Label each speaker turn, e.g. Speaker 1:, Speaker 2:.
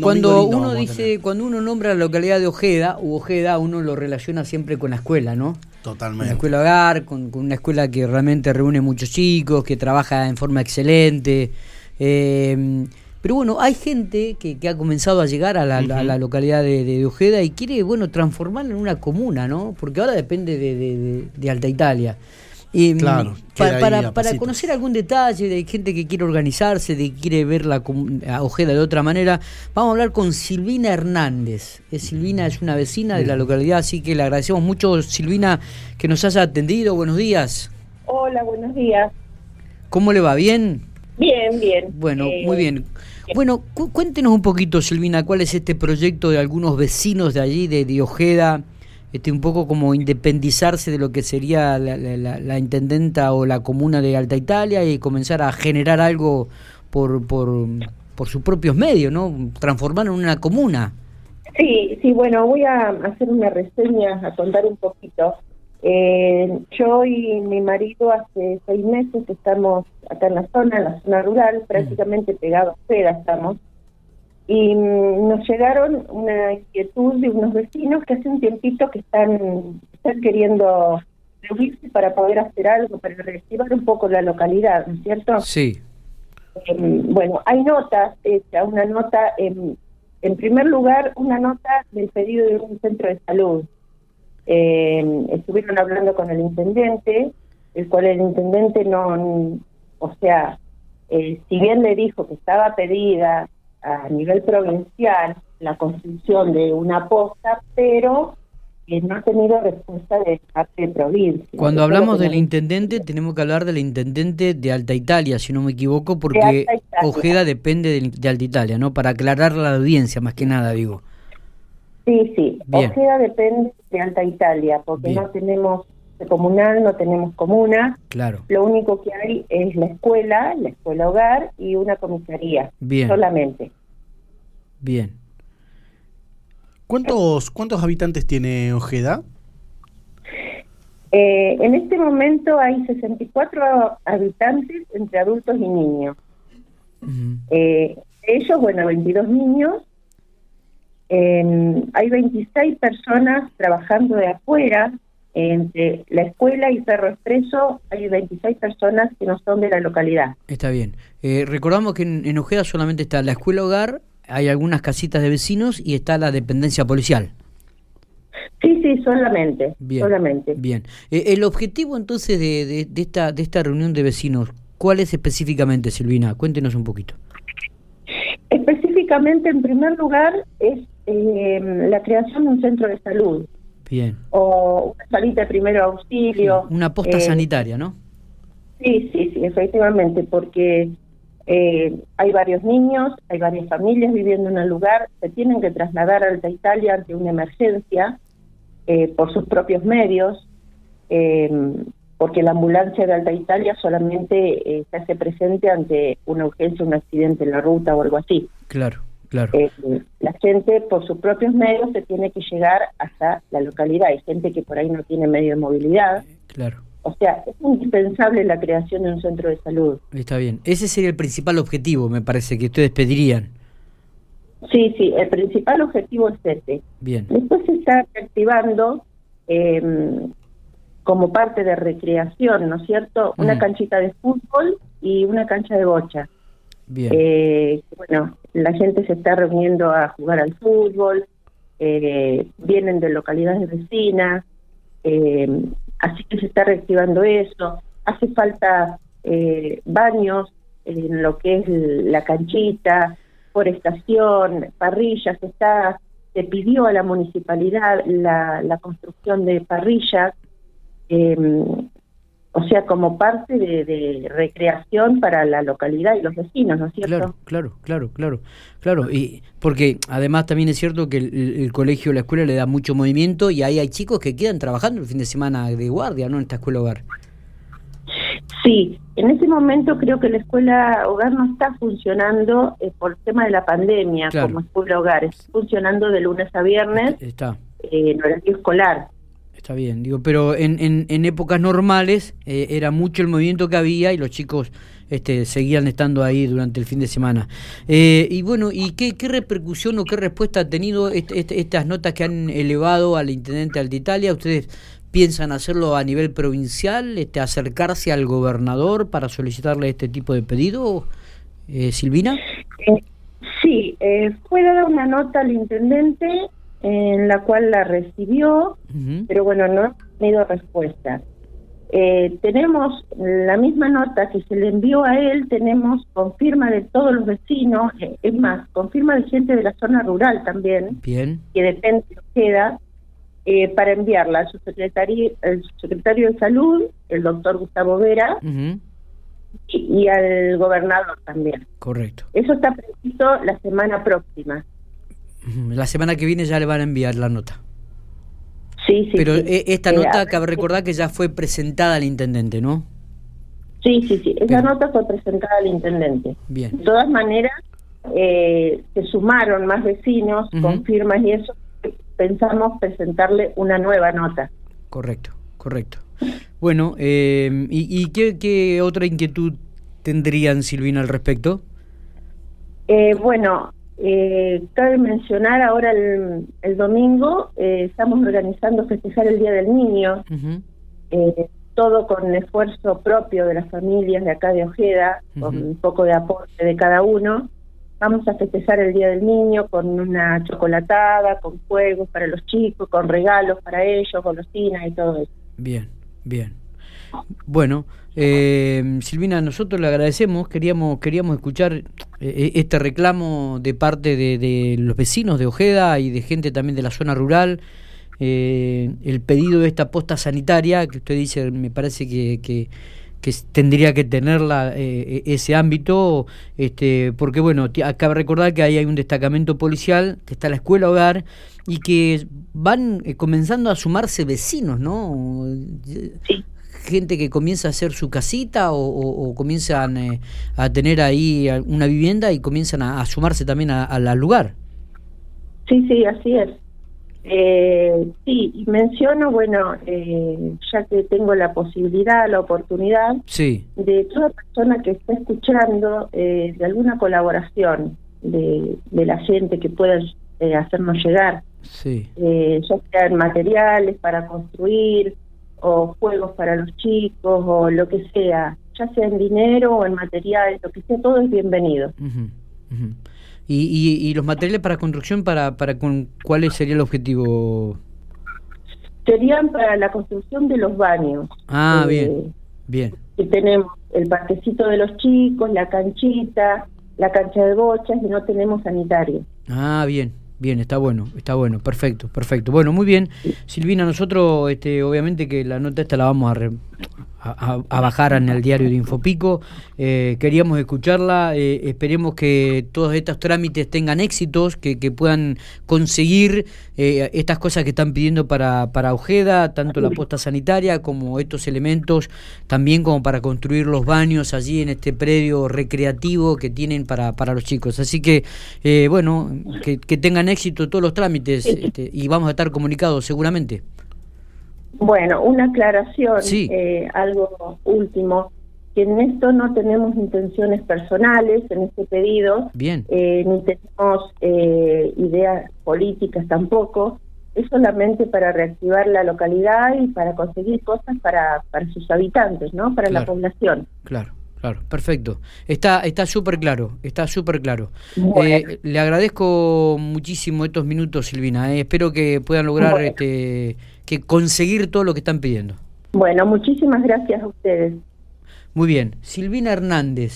Speaker 1: cuando uno dice, cuando uno nombra la localidad de Ojeda, u Ojeda, uno lo relaciona siempre con la escuela, ¿no?
Speaker 2: Totalmente.
Speaker 1: la escuela hogar, con, una escuela que realmente reúne muchos chicos, que trabaja en forma excelente. Eh, pero bueno, hay gente que, ha comenzado a llegar a la, localidad de, Ojeda y quiere, bueno, transformarla en una comuna, ¿no? Porque ahora depende de, Alta Italia. Y,
Speaker 2: claro,
Speaker 1: para, para, conocer algún detalle de gente que quiere organizarse, de que quiere ver la Ojeda de otra manera, vamos a hablar con Silvina Hernández. Silvina es una vecina de la localidad, así que le agradecemos mucho, Silvina, que nos haya atendido. Buenos días.
Speaker 3: Hola, buenos días.
Speaker 1: ¿Cómo le va? ¿Bien?
Speaker 3: Bien, bien.
Speaker 1: Bueno, eh, muy bien. Bueno, cuéntenos un poquito, Silvina, cuál es este proyecto de algunos vecinos de allí, de, de Ojeda, este, un poco como independizarse de lo que sería la, intendenta o la comuna de Alta Italia y comenzar a generar algo por, por, por sus propios medios, ¿no? Transformar en una comuna.
Speaker 3: Sí, sí, bueno, voy a hacer una reseña, a contar un poquito. Eh, yo y mi marido hace seis meses estamos acá en la zona, en la zona rural, prácticamente pegados a estamos y nos llegaron una inquietud de unos vecinos que hace un tiempito que están, están queriendo reunirse para poder hacer algo, para reactivar un poco la localidad, ¿no es cierto?
Speaker 1: Sí.
Speaker 3: Em, bueno, hay notas, hecha una nota, en, en primer lugar, una nota del pedido de un centro de salud. Eh, estuvieron hablando con el intendente, el cual el intendente no, o sea, eh, si bien le dijo que estaba pedida a nivel provincial la construcción de una posta, pero que no ha tenido respuesta de parte de provincia.
Speaker 1: Cuando hablamos del intendente, tenemos que hablar del intendente de Alta Italia, si no me equivoco, porque Ojeda depende de, Alta Italia, ¿no? Para aclarar la audiencia, más que nada, digo.
Speaker 3: Sí, sí, Ojeda depende de Alta Italia, porque no tenemos comunal, no tenemos comuna.
Speaker 1: Claro.
Speaker 3: Lo único que hay es la escuela, la escuela hogar y una comisaría.
Speaker 1: Bien.
Speaker 3: Solamente.
Speaker 1: Bien.
Speaker 2: ¿Cuántos, cuántos habitantes tiene Ojeda?
Speaker 3: Eh, en este momento hay 64 habitantes entre adultos y niños. eh, ellos, bueno, 22 niños. hay 26 personas trabajando de afuera, entre la escuela y Cerro Expreso hay 26 personas que no son de la localidad.
Speaker 1: Está bien. Eh, recordamos que en, Ojeda solamente está la escuela hogar, hay algunas casitas de vecinos y está la dependencia policial.
Speaker 3: Sí, sí, solamente.
Speaker 1: Bien,
Speaker 3: solamente.
Speaker 1: bien. Eh, el objetivo entonces de, de, esta, de esta reunión de vecinos, ¿cuál es específicamente, Silvina? Cuéntenos un poquito.
Speaker 3: Específicamente, en primer lugar, es eh, la creación de un centro de salud
Speaker 1: Bien.
Speaker 3: O una salita de primer auxilio.
Speaker 1: una posta eh, sanitaria, ¿no?
Speaker 3: Sí, sí, sí, efectivamente, porque eh, hay varios niños, hay varias familias viviendo en el lugar, se tienen que trasladar a Alta Italia ante una emergencia eh, por sus propios medios, porque la ambulancia de Alta Italia solamente se hace presente ante una urgencia, un accidente en la ruta o algo así.
Speaker 1: Claro. Claro.
Speaker 3: Eh, la gente por sus propios medios se tiene que llegar hasta la localidad. Hay gente que por ahí no tiene medio de movilidad.
Speaker 1: Claro.
Speaker 3: O sea, es indispensable la creación de un centro de salud.
Speaker 1: Está bien. Ese sería el principal objetivo, me parece, que ustedes pedirían.
Speaker 3: Sí, sí, el principal objetivo es este.
Speaker 1: Bien.
Speaker 3: Después se está activando em, como parte de recreación, ¿no es cierto? Una mm. canchita de fútbol y una cancha de bocha.
Speaker 1: Bien.
Speaker 3: Eh, bueno, la gente se está reuniendo a jugar al fútbol, eh, vienen de localidades vecinas, eh, así que se está reactivando eso. Hace falta baños en lo que es la canchita, forestación, parrillas, está se pidió a la municipalidad la, la construcción de parrillas o sea, como parte de, recreación para la localidad y los vecinos, ¿no es cierto?
Speaker 1: Claro, claro, claro, claro, claro. Y porque además también es cierto que el, colegio, la escuela le da mucho movimiento y ahí hay chicos que quedan trabajando el fin de semana de guardia, ¿no? En esta escuela hogar.
Speaker 3: Sí, en ese momento creo que la escuela hogar no está funcionando eh, por el tema de la pandemia como escuela hogar, está funcionando de lunes a viernes
Speaker 1: está.
Speaker 3: Eh, en horario escolar
Speaker 1: Está bien, digo, pero en, en, en épocas normales eh, era mucho el movimiento que había y los chicos este, seguían estando ahí durante el fin de semana. Eh, y bueno, ¿y qué, repercusión o qué respuesta ha tenido este, estas notas que han elevado al intendente Italia ¿Ustedes piensan hacerlo a nivel provincial, este, acercarse al gobernador para solicitarle este tipo de pedido, eh, Silvina?
Speaker 3: Sí, eh, fue dada una nota al intendente en la cual la recibió, pero bueno, no ha tenido respuesta. Eh, tenemos la misma nota que se le envió a él, tenemos confirma de todos los vecinos, eh, es más, confirma de gente de la zona rural también,
Speaker 1: Bien.
Speaker 3: que depende de queda, eh, para enviarla a su secretario, el secretario de Salud, el doctor Gustavo Vera, y, y, al gobernador también.
Speaker 1: Correcto.
Speaker 3: Eso está previsto la semana próxima.
Speaker 1: La semana que viene ya le van a enviar la nota.
Speaker 3: Sí, sí.
Speaker 1: Pero
Speaker 3: sí.
Speaker 1: esta nota, cabe recordar que ya fue presentada al intendente, ¿no?
Speaker 3: Sí, sí, sí. Esa nota fue presentada al intendente.
Speaker 1: Bien.
Speaker 3: De todas maneras, eh, se sumaron más vecinos uh -huh. con firmas y eso. Pensamos presentarle una nueva nota.
Speaker 1: Correcto, correcto. Bueno, eh, ¿y, y qué, qué, otra inquietud tendrían, Silvina, al respecto?
Speaker 3: Eh, bueno, eh, cabe mencionar ahora el, el domingo, eh, estamos organizando festejar el Día del Niño, uh -huh. eh, todo con esfuerzo propio de las familias de acá de Ojeda, uh -huh. con un poco de aporte de cada uno. Vamos a festejar el Día del Niño con una chocolatada, con juegos para los chicos, con regalos para ellos, golosinas y todo eso.
Speaker 1: Bien, bien. Bueno, eh, Silvina, nosotros le agradecemos, queríamos queríamos escuchar eh, este reclamo de parte de, los vecinos de Ojeda y de gente también de la zona rural, eh, el pedido de esta posta sanitaria, que usted dice, me parece que, que, tendría que tenerla eh, ese ámbito, este, porque bueno, acaba de recordar que ahí hay un destacamento policial, que está la escuela hogar, y que van eh, comenzando a sumarse vecinos, ¿no?
Speaker 3: Sí
Speaker 1: gente que comienza a hacer su casita o, o, o comienzan eh, a tener ahí una vivienda y comienzan a, a sumarse también al lugar.
Speaker 3: Sí, sí, así es. Eh, sí, y menciono, bueno, eh, ya que tengo la posibilidad, la oportunidad,
Speaker 1: sí.
Speaker 3: de toda persona que esté escuchando eh, de alguna colaboración de, de, la gente que pueda eh, hacernos llegar,
Speaker 1: sí.
Speaker 3: ya sea en materiales para construir, o juegos para los chicos o lo que sea, ya sea en dinero o en materiales, lo que sea, todo es bienvenido.
Speaker 1: Uh -huh, uh -huh. ¿Y, y, y, los materiales para construcción, para, para con, cuál sería el objetivo?
Speaker 3: Serían para la construcción de los baños.
Speaker 1: Ah, eh, bien, bien.
Speaker 3: Que tenemos el parquecito de los chicos, la canchita, la cancha de bochas y no tenemos sanitario.
Speaker 1: Ah, bien, Bien, está bueno, está bueno, perfecto, perfecto. Bueno, muy bien. Silvina, nosotros, este, obviamente que la nota esta la vamos a, re, a, a, bajar en el diario de Infopico. Eh, queríamos escucharla, eh, esperemos que todos estos trámites tengan éxitos, que, que puedan conseguir eh, estas cosas que están pidiendo para, para Ojeda, tanto la posta sanitaria como estos elementos, también como para construir los baños allí en este predio recreativo que tienen para, para los chicos. Así que, eh, bueno, que, que, tengan éxito todos los trámites este, y vamos a estar comunicados seguramente.
Speaker 3: Bueno, una aclaración,
Speaker 1: sí.
Speaker 3: eh, algo último, que en esto no tenemos intenciones personales en este pedido,
Speaker 1: Bien.
Speaker 3: Eh, ni tenemos eh, ideas políticas tampoco, es solamente para reactivar la localidad y para conseguir cosas para, para sus habitantes, ¿no? Para
Speaker 1: claro.
Speaker 3: la población.
Speaker 1: Claro. Claro, perfecto. Está está súper claro, está súper claro. Bueno. Eh, le agradezco muchísimo estos minutos, Silvina. Eh. Espero que puedan lograr bueno. este que conseguir todo lo que están pidiendo.
Speaker 3: Bueno, muchísimas gracias a ustedes.
Speaker 1: Muy bien. Silvina Hernández,